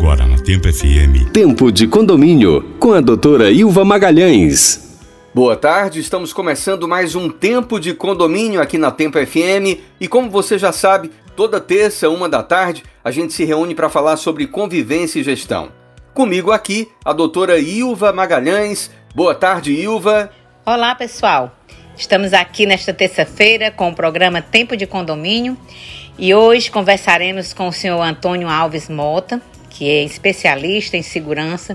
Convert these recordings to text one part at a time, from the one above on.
Agora na Tempo FM. Tempo de condomínio com a doutora Ilva Magalhães. Boa tarde, estamos começando mais um Tempo de Condomínio aqui na Tempo FM e como você já sabe, toda terça, uma da tarde, a gente se reúne para falar sobre convivência e gestão. Comigo aqui, a doutora Ilva Magalhães. Boa tarde, Ilva. Olá, pessoal. Estamos aqui nesta terça-feira com o programa Tempo de Condomínio e hoje conversaremos com o senhor Antônio Alves Mota, que é especialista em segurança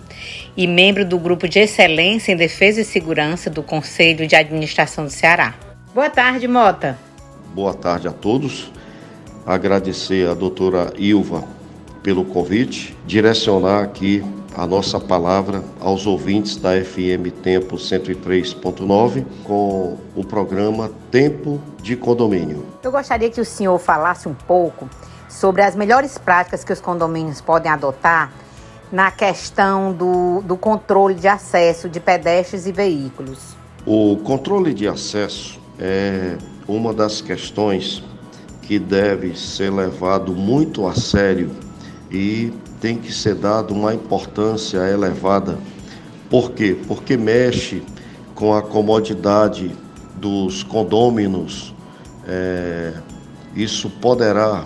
e membro do Grupo de Excelência em Defesa e Segurança do Conselho de Administração do Ceará. Boa tarde, Mota. Boa tarde a todos. Agradecer a doutora Ilva pelo convite, direcionar aqui a nossa palavra aos ouvintes da FM Tempo 103.9 com o programa Tempo de Condomínio. Eu gostaria que o senhor falasse um pouco sobre as melhores práticas que os condomínios podem adotar na questão do, do controle de acesso de pedestres e veículos. O controle de acesso é uma das questões que deve ser levado muito a sério e tem que ser dado uma importância elevada. Por quê? Porque mexe com a comodidade dos condôminos. É, isso poderá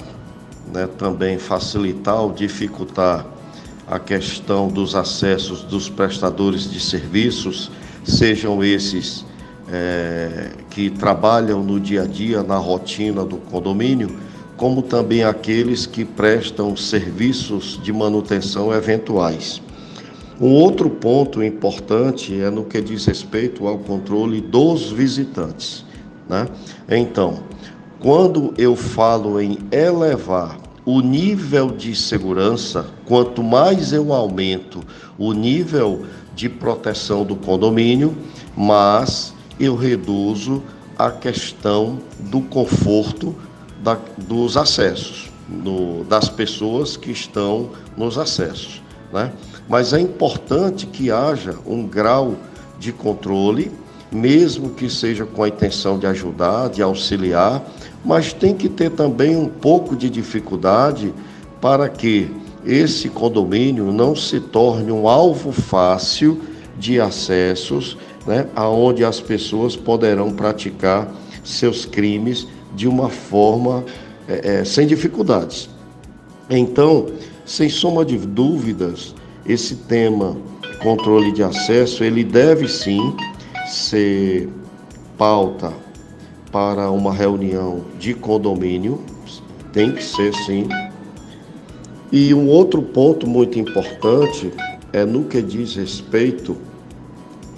né, também facilitar ou dificultar a questão dos acessos dos prestadores de serviços, sejam esses é, que trabalham no dia a dia, na rotina do condomínio, como também aqueles que prestam serviços de manutenção eventuais. Um outro ponto importante é no que diz respeito ao controle dos visitantes. Né? Então, quando eu falo em elevar o nível de segurança, quanto mais eu aumento o nível de proteção do condomínio, mais eu reduzo a questão do conforto da, dos acessos, no, das pessoas que estão nos acessos. Né? Mas é importante que haja um grau de controle, mesmo que seja com a intenção de ajudar, de auxiliar, mas tem que ter também um pouco de dificuldade para que esse condomínio não se torne um alvo fácil de acessos, né, aonde as pessoas poderão praticar seus crimes de uma forma é, é, sem dificuldades. Então, sem soma de dúvidas, esse tema controle de acesso, ele deve sim ser pauta para uma reunião de condomínio, tem que ser sim. E um outro ponto muito importante é no que diz respeito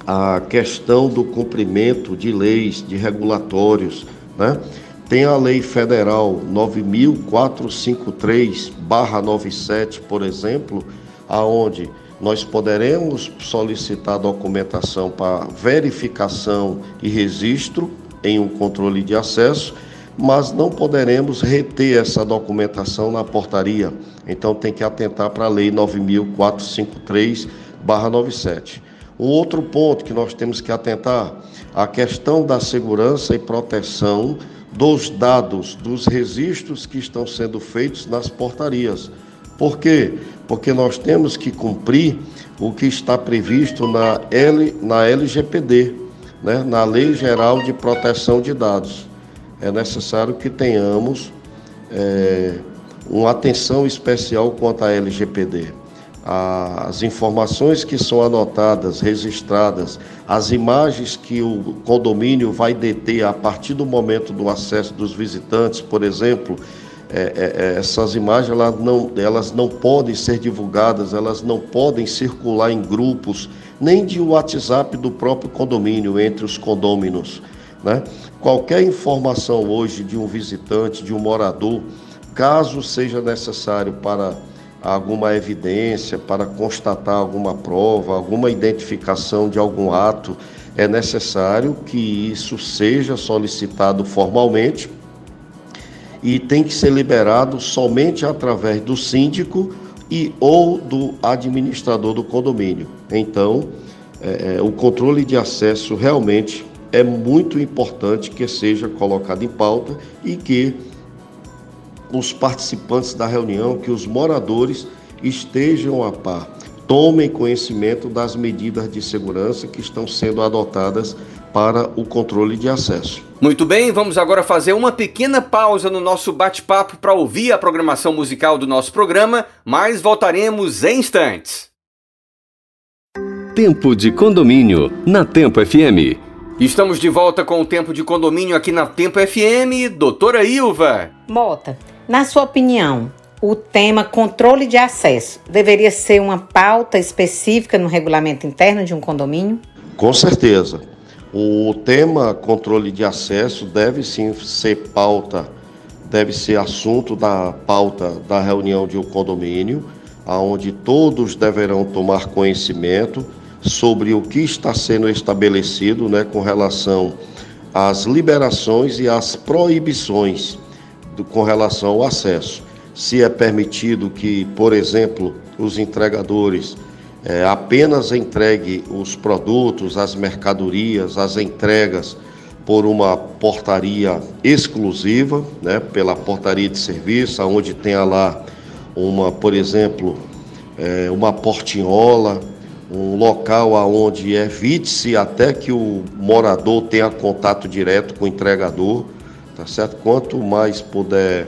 à questão do cumprimento de leis, de regulatórios, né? Tem a Lei Federal 9453/97, por exemplo, aonde nós poderemos solicitar documentação para verificação e registro em um controle de acesso, mas não poderemos reter essa documentação na portaria. Então tem que atentar para a Lei 9453/97. Um outro ponto que nós temos que atentar, a questão da segurança e proteção dos dados, dos registros que estão sendo feitos nas portarias. Por quê? Porque nós temos que cumprir o que está previsto na, L, na LGPD, né? na Lei Geral de Proteção de Dados. É necessário que tenhamos é, uma atenção especial quanto à LGPD as informações que são anotadas, registradas, as imagens que o condomínio vai deter a partir do momento do acesso dos visitantes, por exemplo, é, é, essas imagens elas não, elas não podem ser divulgadas, elas não podem circular em grupos, nem de WhatsApp do próprio condomínio, entre os condôminos. Né? Qualquer informação hoje de um visitante, de um morador, caso seja necessário para alguma evidência, para constatar alguma prova, alguma identificação de algum ato, é necessário que isso seja solicitado formalmente e tem que ser liberado somente através do síndico e ou do administrador do condomínio. Então, é, é o controle de acesso realmente é muito importante que seja colocado em pauta e que os participantes da reunião, que os moradores, estejam a par, tomem conhecimento das medidas de segurança que estão sendo adotadas para o controle de acesso. Muito bem, vamos agora fazer uma pequena pausa no nosso bate-papo para ouvir a programação musical do nosso programa, mas voltaremos em instantes. Tempo de condomínio na Tempo FM. Estamos de volta com o Tempo de Condomínio aqui na Tempo FM. Doutora Ilva. Mota, na sua opinião, o tema controle de acesso deveria ser uma pauta específica no regulamento interno de um condomínio? Com certeza. O tema controle de acesso deve sim ser pauta, deve ser assunto da pauta da reunião de um condomínio, aonde todos deverão tomar conhecimento sobre o que está sendo estabelecido, né, com relação às liberações e às proibições do, com relação ao acesso. Se é permitido que, por exemplo, os entregadores é, apenas entregue os produtos, as mercadorias, as entregas por uma portaria exclusiva, né, pela portaria de serviço, onde tenha lá uma, por exemplo, é, uma portinhola, um local aonde evite-se até que o morador tenha contato direto com o entregador, tá certo? Quanto mais puder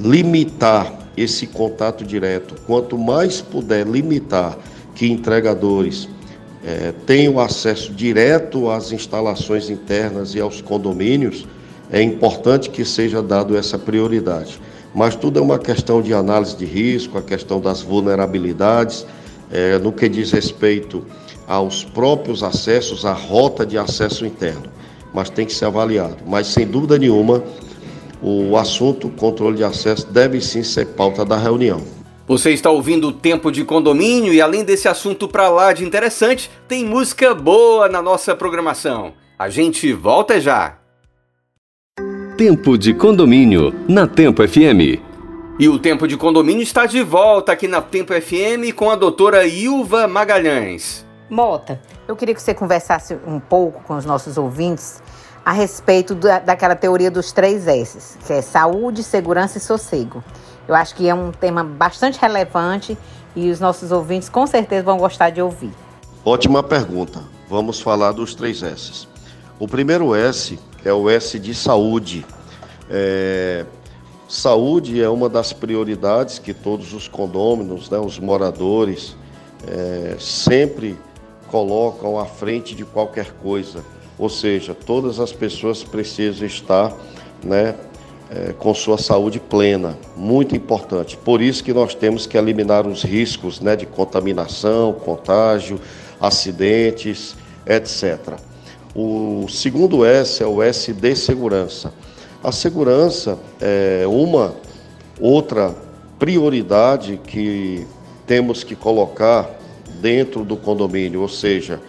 limitar esse contato direto, quanto mais puder limitar que entregadores é, tenham acesso direto às instalações internas e aos condomínios, é importante que seja dado essa prioridade. Mas tudo é uma questão de análise de risco, a questão das vulnerabilidades, é, no que diz respeito aos próprios acessos, à rota de acesso interno. Mas tem que ser avaliado. Mas sem dúvida nenhuma, o assunto controle de acesso deve sim ser pauta da reunião. Você está ouvindo o Tempo de Condomínio e além desse assunto para lá de interessante, tem música boa na nossa programação. A gente volta já. Tempo de Condomínio na Tempo FM. E o Tempo de Condomínio está de volta aqui na Tempo FM com a doutora Ilva Magalhães. Mota, eu queria que você conversasse um pouco com os nossos ouvintes a respeito da, daquela teoria dos três S's, que é saúde, segurança e sossego. Eu acho que é um tema bastante relevante e os nossos ouvintes com certeza vão gostar de ouvir. Ótima pergunta. Vamos falar dos três S's. O primeiro S é o S de saúde. É... Saúde é uma das prioridades que todos os condôminos, né, os moradores, é... sempre colocam à frente de qualquer coisa. Ou seja, todas as pessoas precisam estar né, é, com sua saúde plena, muito importante. Por isso que nós temos que eliminar os riscos né, de contaminação, contágio, acidentes, etc. O segundo S é o S de segurança. A segurança é uma outra prioridade que temos que colocar dentro do condomínio, ou seja,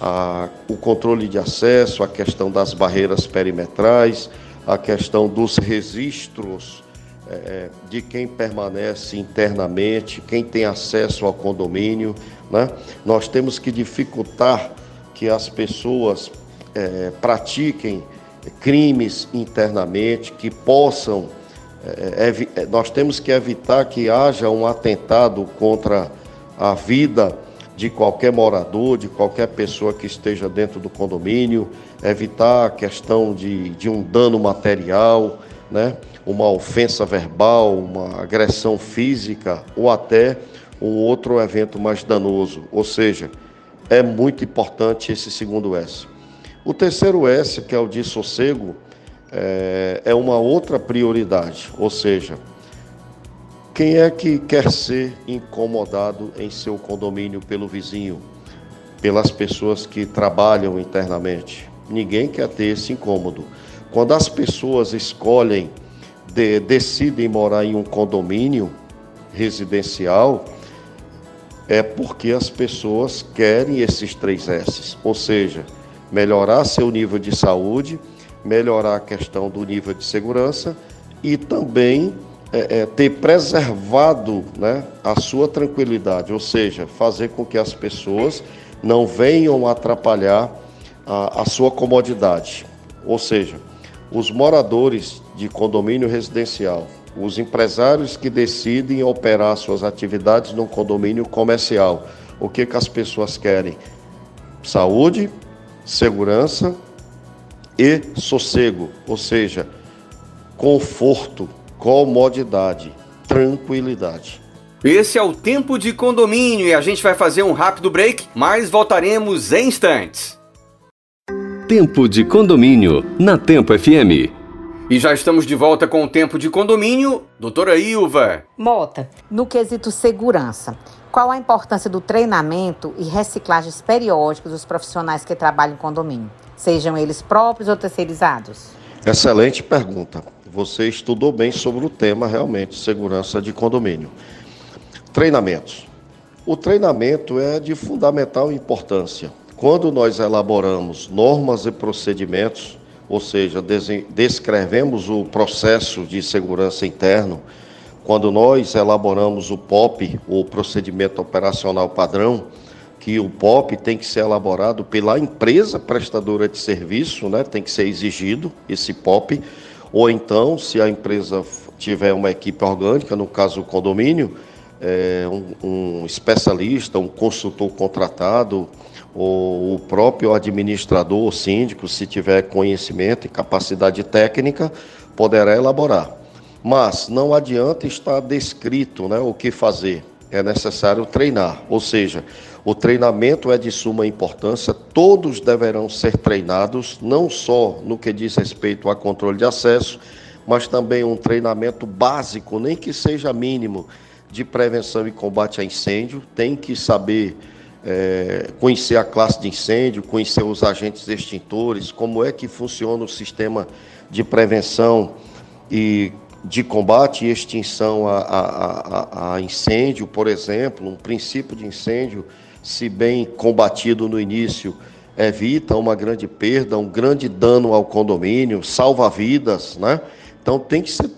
a, o controle de acesso, a questão das barreiras perimetrais, a questão dos registros é, é, de quem permanece internamente, quem tem acesso ao condomínio. Né? Nós temos que dificultar que as pessoas é, pratiquem crimes internamente, que possam. É, é, nós temos que evitar que haja um atentado contra a vida de qualquer morador, de qualquer pessoa que esteja dentro do condomínio, evitar a questão de, de um dano material, né? uma ofensa verbal, uma agressão física ou até um outro evento mais danoso. Ou seja, é muito importante esse segundo S. O terceiro S, que é o de sossego, é, é uma outra prioridade, ou seja, quem é que quer ser incomodado em seu condomínio pelo vizinho, pelas pessoas que trabalham internamente? Ninguém quer ter esse incômodo. Quando as pessoas escolhem, de, decidem morar em um condomínio residencial, é porque as pessoas querem esses três S's, ou seja, melhorar seu nível de saúde, melhorar a questão do nível de segurança e também é, é, ter preservado né, a sua tranquilidade, ou seja, fazer com que as pessoas não venham atrapalhar a, a sua comodidade. Ou seja, os moradores de condomínio residencial os empresários que decidem operar suas atividades no condomínio comercial. O que, que as pessoas querem? Saúde, segurança e sossego, ou seja, conforto, comodidade, tranquilidade. Esse é o Tempo de Condomínio e a gente vai fazer um rápido break, mas voltaremos em instantes. Tempo de Condomínio, na Tempo FM. E já estamos de volta com o Tempo de Condomínio, doutora Ilva. Mota, no quesito segurança, qual a importância do treinamento e reciclagens periódicas dos profissionais que trabalham em condomínio, sejam eles próprios ou terceirizados? Excelente pergunta. Você estudou bem sobre o tema realmente, segurança de condomínio. Treinamentos. O treinamento é de fundamental importância. Quando nós elaboramos normas e procedimentos, ou seja, descrevemos o processo de segurança interno, quando nós elaboramos o POP, o procedimento operacional padrão, que o POP tem que ser elaborado pela empresa prestadora de serviço, né? tem que ser exigido esse POP, ou então, se a empresa tiver uma equipe orgânica, no caso o condomínio, é, um, um especialista, um consultor contratado, ou o próprio administrador ou síndico, se tiver conhecimento e capacidade técnica, poderá elaborar. Mas não adianta estar descrito né, o que fazer, é necessário treinar, ou seja, o treinamento é de suma importância, todos deverão ser treinados, não só no que diz respeito a controle de acesso, mas também um treinamento básico, nem que seja mínimo, de prevenção e combate a incêndio, tem que saber é, conhecer a classe de incêndio, conhecer os agentes extintores, como é que funciona o sistema de prevenção e de combate e extinção a, a, a, a incêndio, por exemplo, um princípio de incêndio, se bem combatido no início, evita uma grande perda, um grande dano ao condomínio, salva vidas, né? Então tem que ser,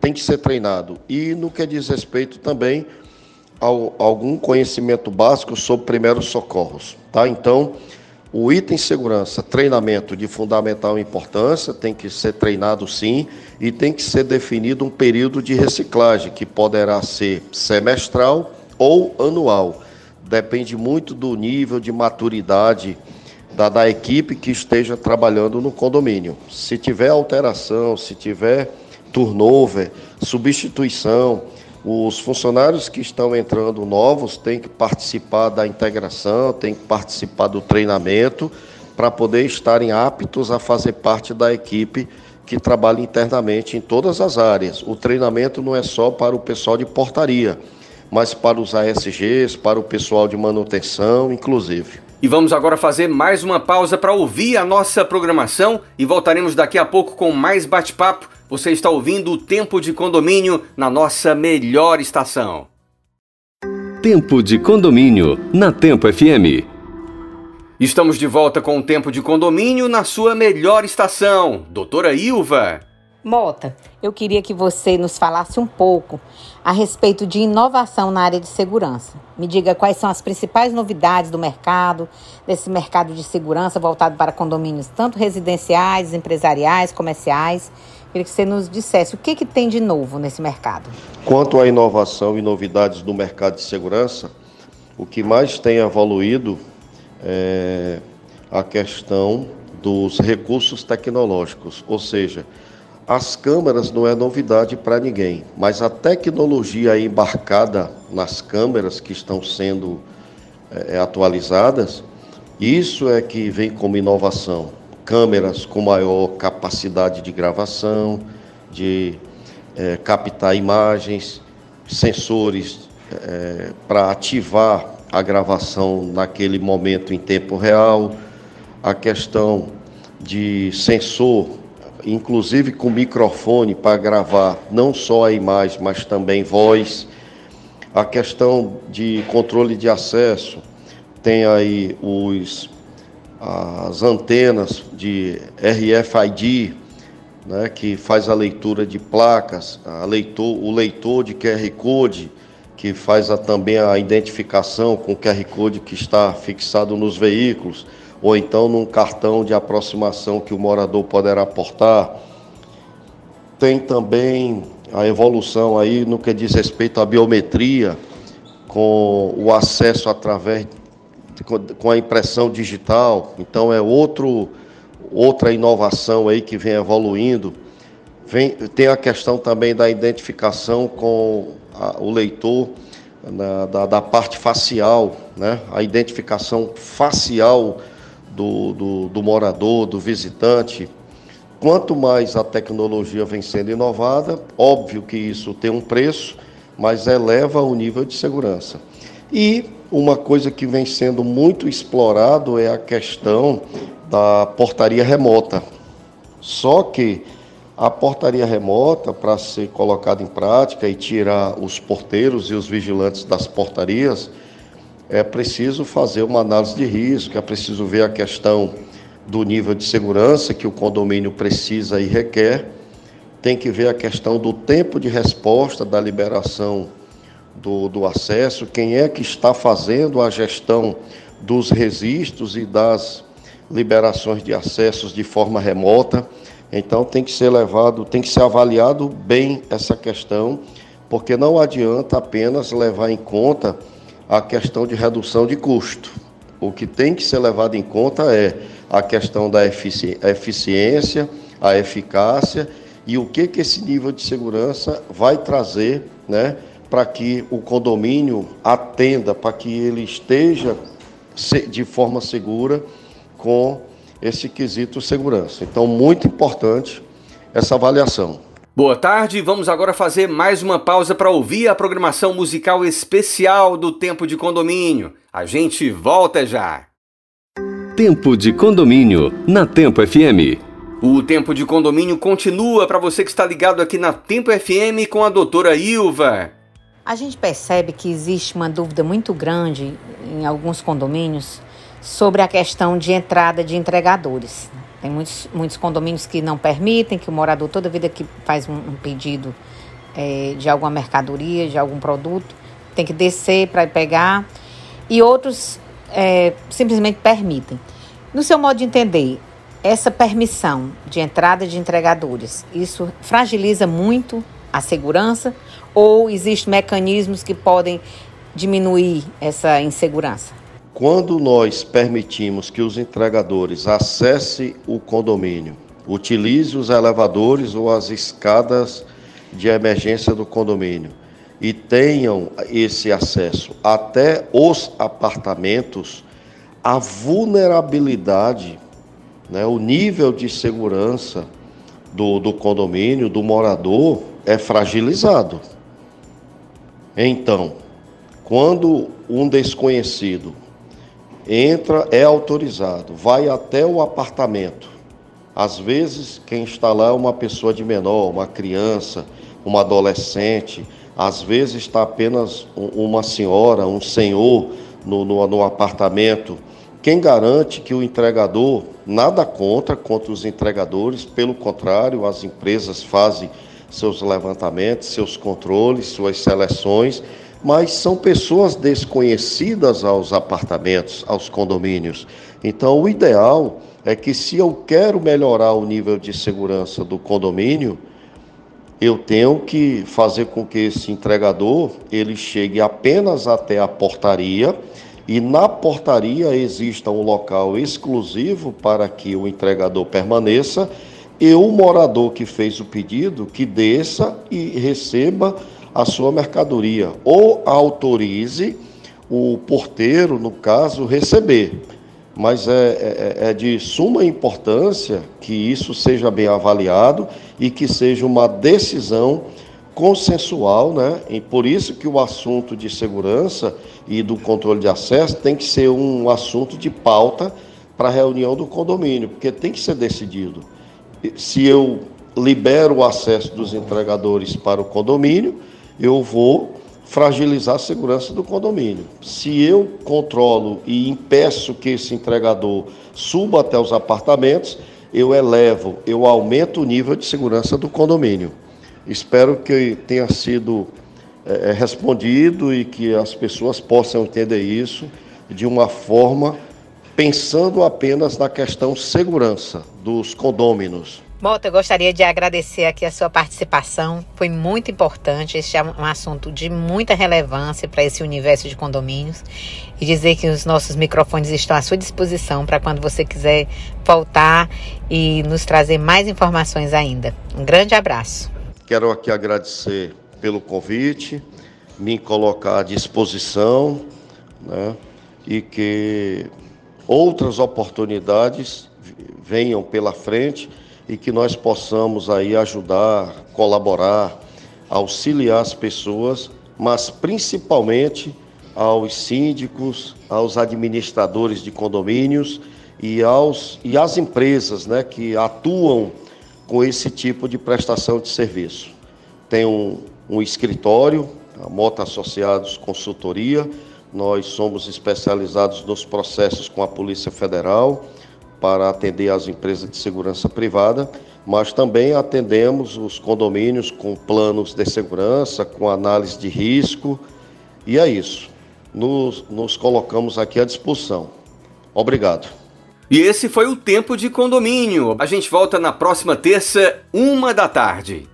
tem que ser treinado. E no que diz respeito também ao, algum conhecimento básico sobre primeiros socorros, tá? Então, o item segurança, treinamento de fundamental importância, tem que ser treinado sim e tem que ser definido um período de reciclagem, que poderá ser semestral ou anual. Depende muito do nível de maturidade da, da equipe que esteja trabalhando no condomínio. Se tiver alteração, se tiver turnover, substituição, os funcionários que estão entrando novos têm que participar da integração, têm que participar do treinamento para poder estarem aptos a fazer parte da equipe que trabalha internamente em todas as áreas. O treinamento não é só para o pessoal de portaria, mas para os ASGs, para o pessoal de manutenção, inclusive. E vamos agora fazer mais uma pausa para ouvir a nossa programação e voltaremos daqui a pouco com mais bate-papo você está ouvindo o Tempo de Condomínio na nossa melhor estação. Tempo de Condomínio na Tempo FM. Estamos de volta com o Tempo de Condomínio na sua melhor estação. Doutora Ilva. Mota, eu queria que você nos falasse um pouco a respeito de inovação na área de segurança. Me diga quais são as principais novidades do mercado, desse mercado de segurança voltado para condomínios, tanto residenciais, empresariais, comerciais Queria que você nos dissesse o que, que tem de novo nesse mercado. Quanto à inovação e novidades do mercado de segurança, o que mais tem evoluído é a questão dos recursos tecnológicos, ou seja, as câmeras não é novidade para ninguém, mas a tecnologia embarcada nas câmeras que estão sendo é, atualizadas, isso é que vem como inovação. Câmeras com maior capacidade de gravação, de é, captar imagens, sensores é, para ativar a gravação naquele momento em tempo real, a questão de sensor, inclusive com microfone para gravar não só a imagem, mas também voz, a questão de controle de acesso, tem aí os as antenas de RFID, né, que faz a leitura de placas, a leitor, o leitor de QR Code, que faz a, também a identificação com o QR Code que está fixado nos veículos, ou então num cartão de aproximação que o morador poderá portar. Tem também a evolução aí no que diz respeito à biometria, com o acesso através com a impressão digital. Então é outro outra inovação aí que vem evoluindo. Vem, tem a questão também da identificação com a, o leitor na, da, da, parte facial, né? a identificação facial do, do, do morador, do visitante. Quanto mais a tecnologia vem sendo inovada, óbvio que isso tem um preço, mas eleva o nível de segurança. E uma coisa que vem sendo muito explorado é a questão da portaria remota. Só que a portaria remota, para ser colocada em prática e tirar os porteiros e os vigilantes das portarias, é preciso fazer uma análise de risco, é preciso ver a questão do nível de segurança que o condomínio precisa e requer, tem que ver a questão do tempo de resposta da liberação do, do acesso, quem é que está fazendo a gestão dos registros e das liberações de acessos de forma remota. Então tem que ser levado, tem que ser avaliado bem essa questão, porque não adianta apenas levar em conta a questão de redução de custo. O que tem que ser levado em conta é a questão da eficiência, a eficácia e o que, que esse nível de segurança vai trazer né, para que o condomínio atenda, para que ele esteja de forma segura com esse quesito segurança. Então, muito importante essa avaliação. Boa tarde, vamos agora fazer mais uma pausa para ouvir a programação musical especial do Tempo de Condomínio. A gente volta já. Tempo de Condomínio, na Tempo FM. O Tempo de Condomínio continua para você que está ligado aqui na Tempo FM com a doutora Ilva. A gente percebe que existe uma dúvida muito grande em alguns condomínios sobre a questão de entrada de entregadores. Tem muitos, muitos condomínios que não permitem que o morador, toda vida que faz um, um pedido é, de alguma mercadoria, de algum produto, tem que descer para pegar, e outros é, simplesmente permitem. No seu modo de entender, essa permissão de entrada de entregadores, isso fragiliza muito a segurança ou existem mecanismos que podem diminuir essa insegurança? Quando nós permitimos que os entregadores acessem o condomínio, utilize os elevadores ou as escadas de emergência do condomínio e tenham esse acesso até os apartamentos, a vulnerabilidade, né, o nível de segurança do, do condomínio, do morador, é fragilizado. Então, quando um desconhecido entra, é autorizado, vai até o apartamento. Às vezes, quem está lá é uma pessoa de menor, uma criança, uma adolescente, às vezes está apenas uma senhora, um senhor no, no, no apartamento. Quem garante que o entregador, nada contra, contra os entregadores, pelo contrário, as empresas fazem seus levantamentos, seus controles, suas seleções mas são pessoas desconhecidas aos apartamentos, aos condomínios. Então, o ideal é que, se eu quero melhorar o nível de segurança do condomínio, eu tenho que fazer com que esse entregador ele chegue apenas até a portaria e na portaria exista um local exclusivo para que o entregador permaneça e o morador que fez o pedido que desça e receba a sua mercadoria ou autorize o porteiro, no caso, receber. Mas é, é, é, de suma importância que isso seja bem avaliado e que seja uma decisão consensual, né? E por isso que o assunto de segurança e do controle de acesso tem que ser um assunto de pauta para a reunião do condomínio, porque tem que ser decidido. Se eu libero o acesso dos entregadores para o condomínio, eu vou fragilizar a segurança do condomínio. Se eu controlo e impeço que esse entregador suba até os apartamentos, eu elevo, eu aumento o nível de segurança do condomínio. Espero que tenha sido é, respondido e que as pessoas possam entender isso de uma forma pensando apenas na questão segurança dos condôminos. Mota, eu gostaria de agradecer aqui a sua participação. Foi muito importante. Este é um assunto de muita relevância para esse universo de condomínios. E dizer que os nossos microfones estão à sua disposição para quando você quiser voltar e nos trazer mais informações ainda. Um grande abraço. Quero aqui agradecer pelo convite, me colocar à disposição, né? E que outras oportunidades venham pela frente e que nós possamos aí ajudar, colaborar, auxiliar as pessoas, mas principalmente aos síndicos, aos administradores de condomínios e aos e às empresas, né, que atuam com esse tipo de prestação de serviço. Tem um, um escritório, a Mota Associados Consultoria, nós somos especializados nos processos com a Polícia Federal para atender as empresas de segurança privada, mas também atendemos os condomínios com planos de segurança, com análise de risco, e é isso. Nos, nos colocamos aqui à disposição. Obrigado. E esse foi o Tempo de Condomínio. A gente volta na próxima terça, uma da tarde.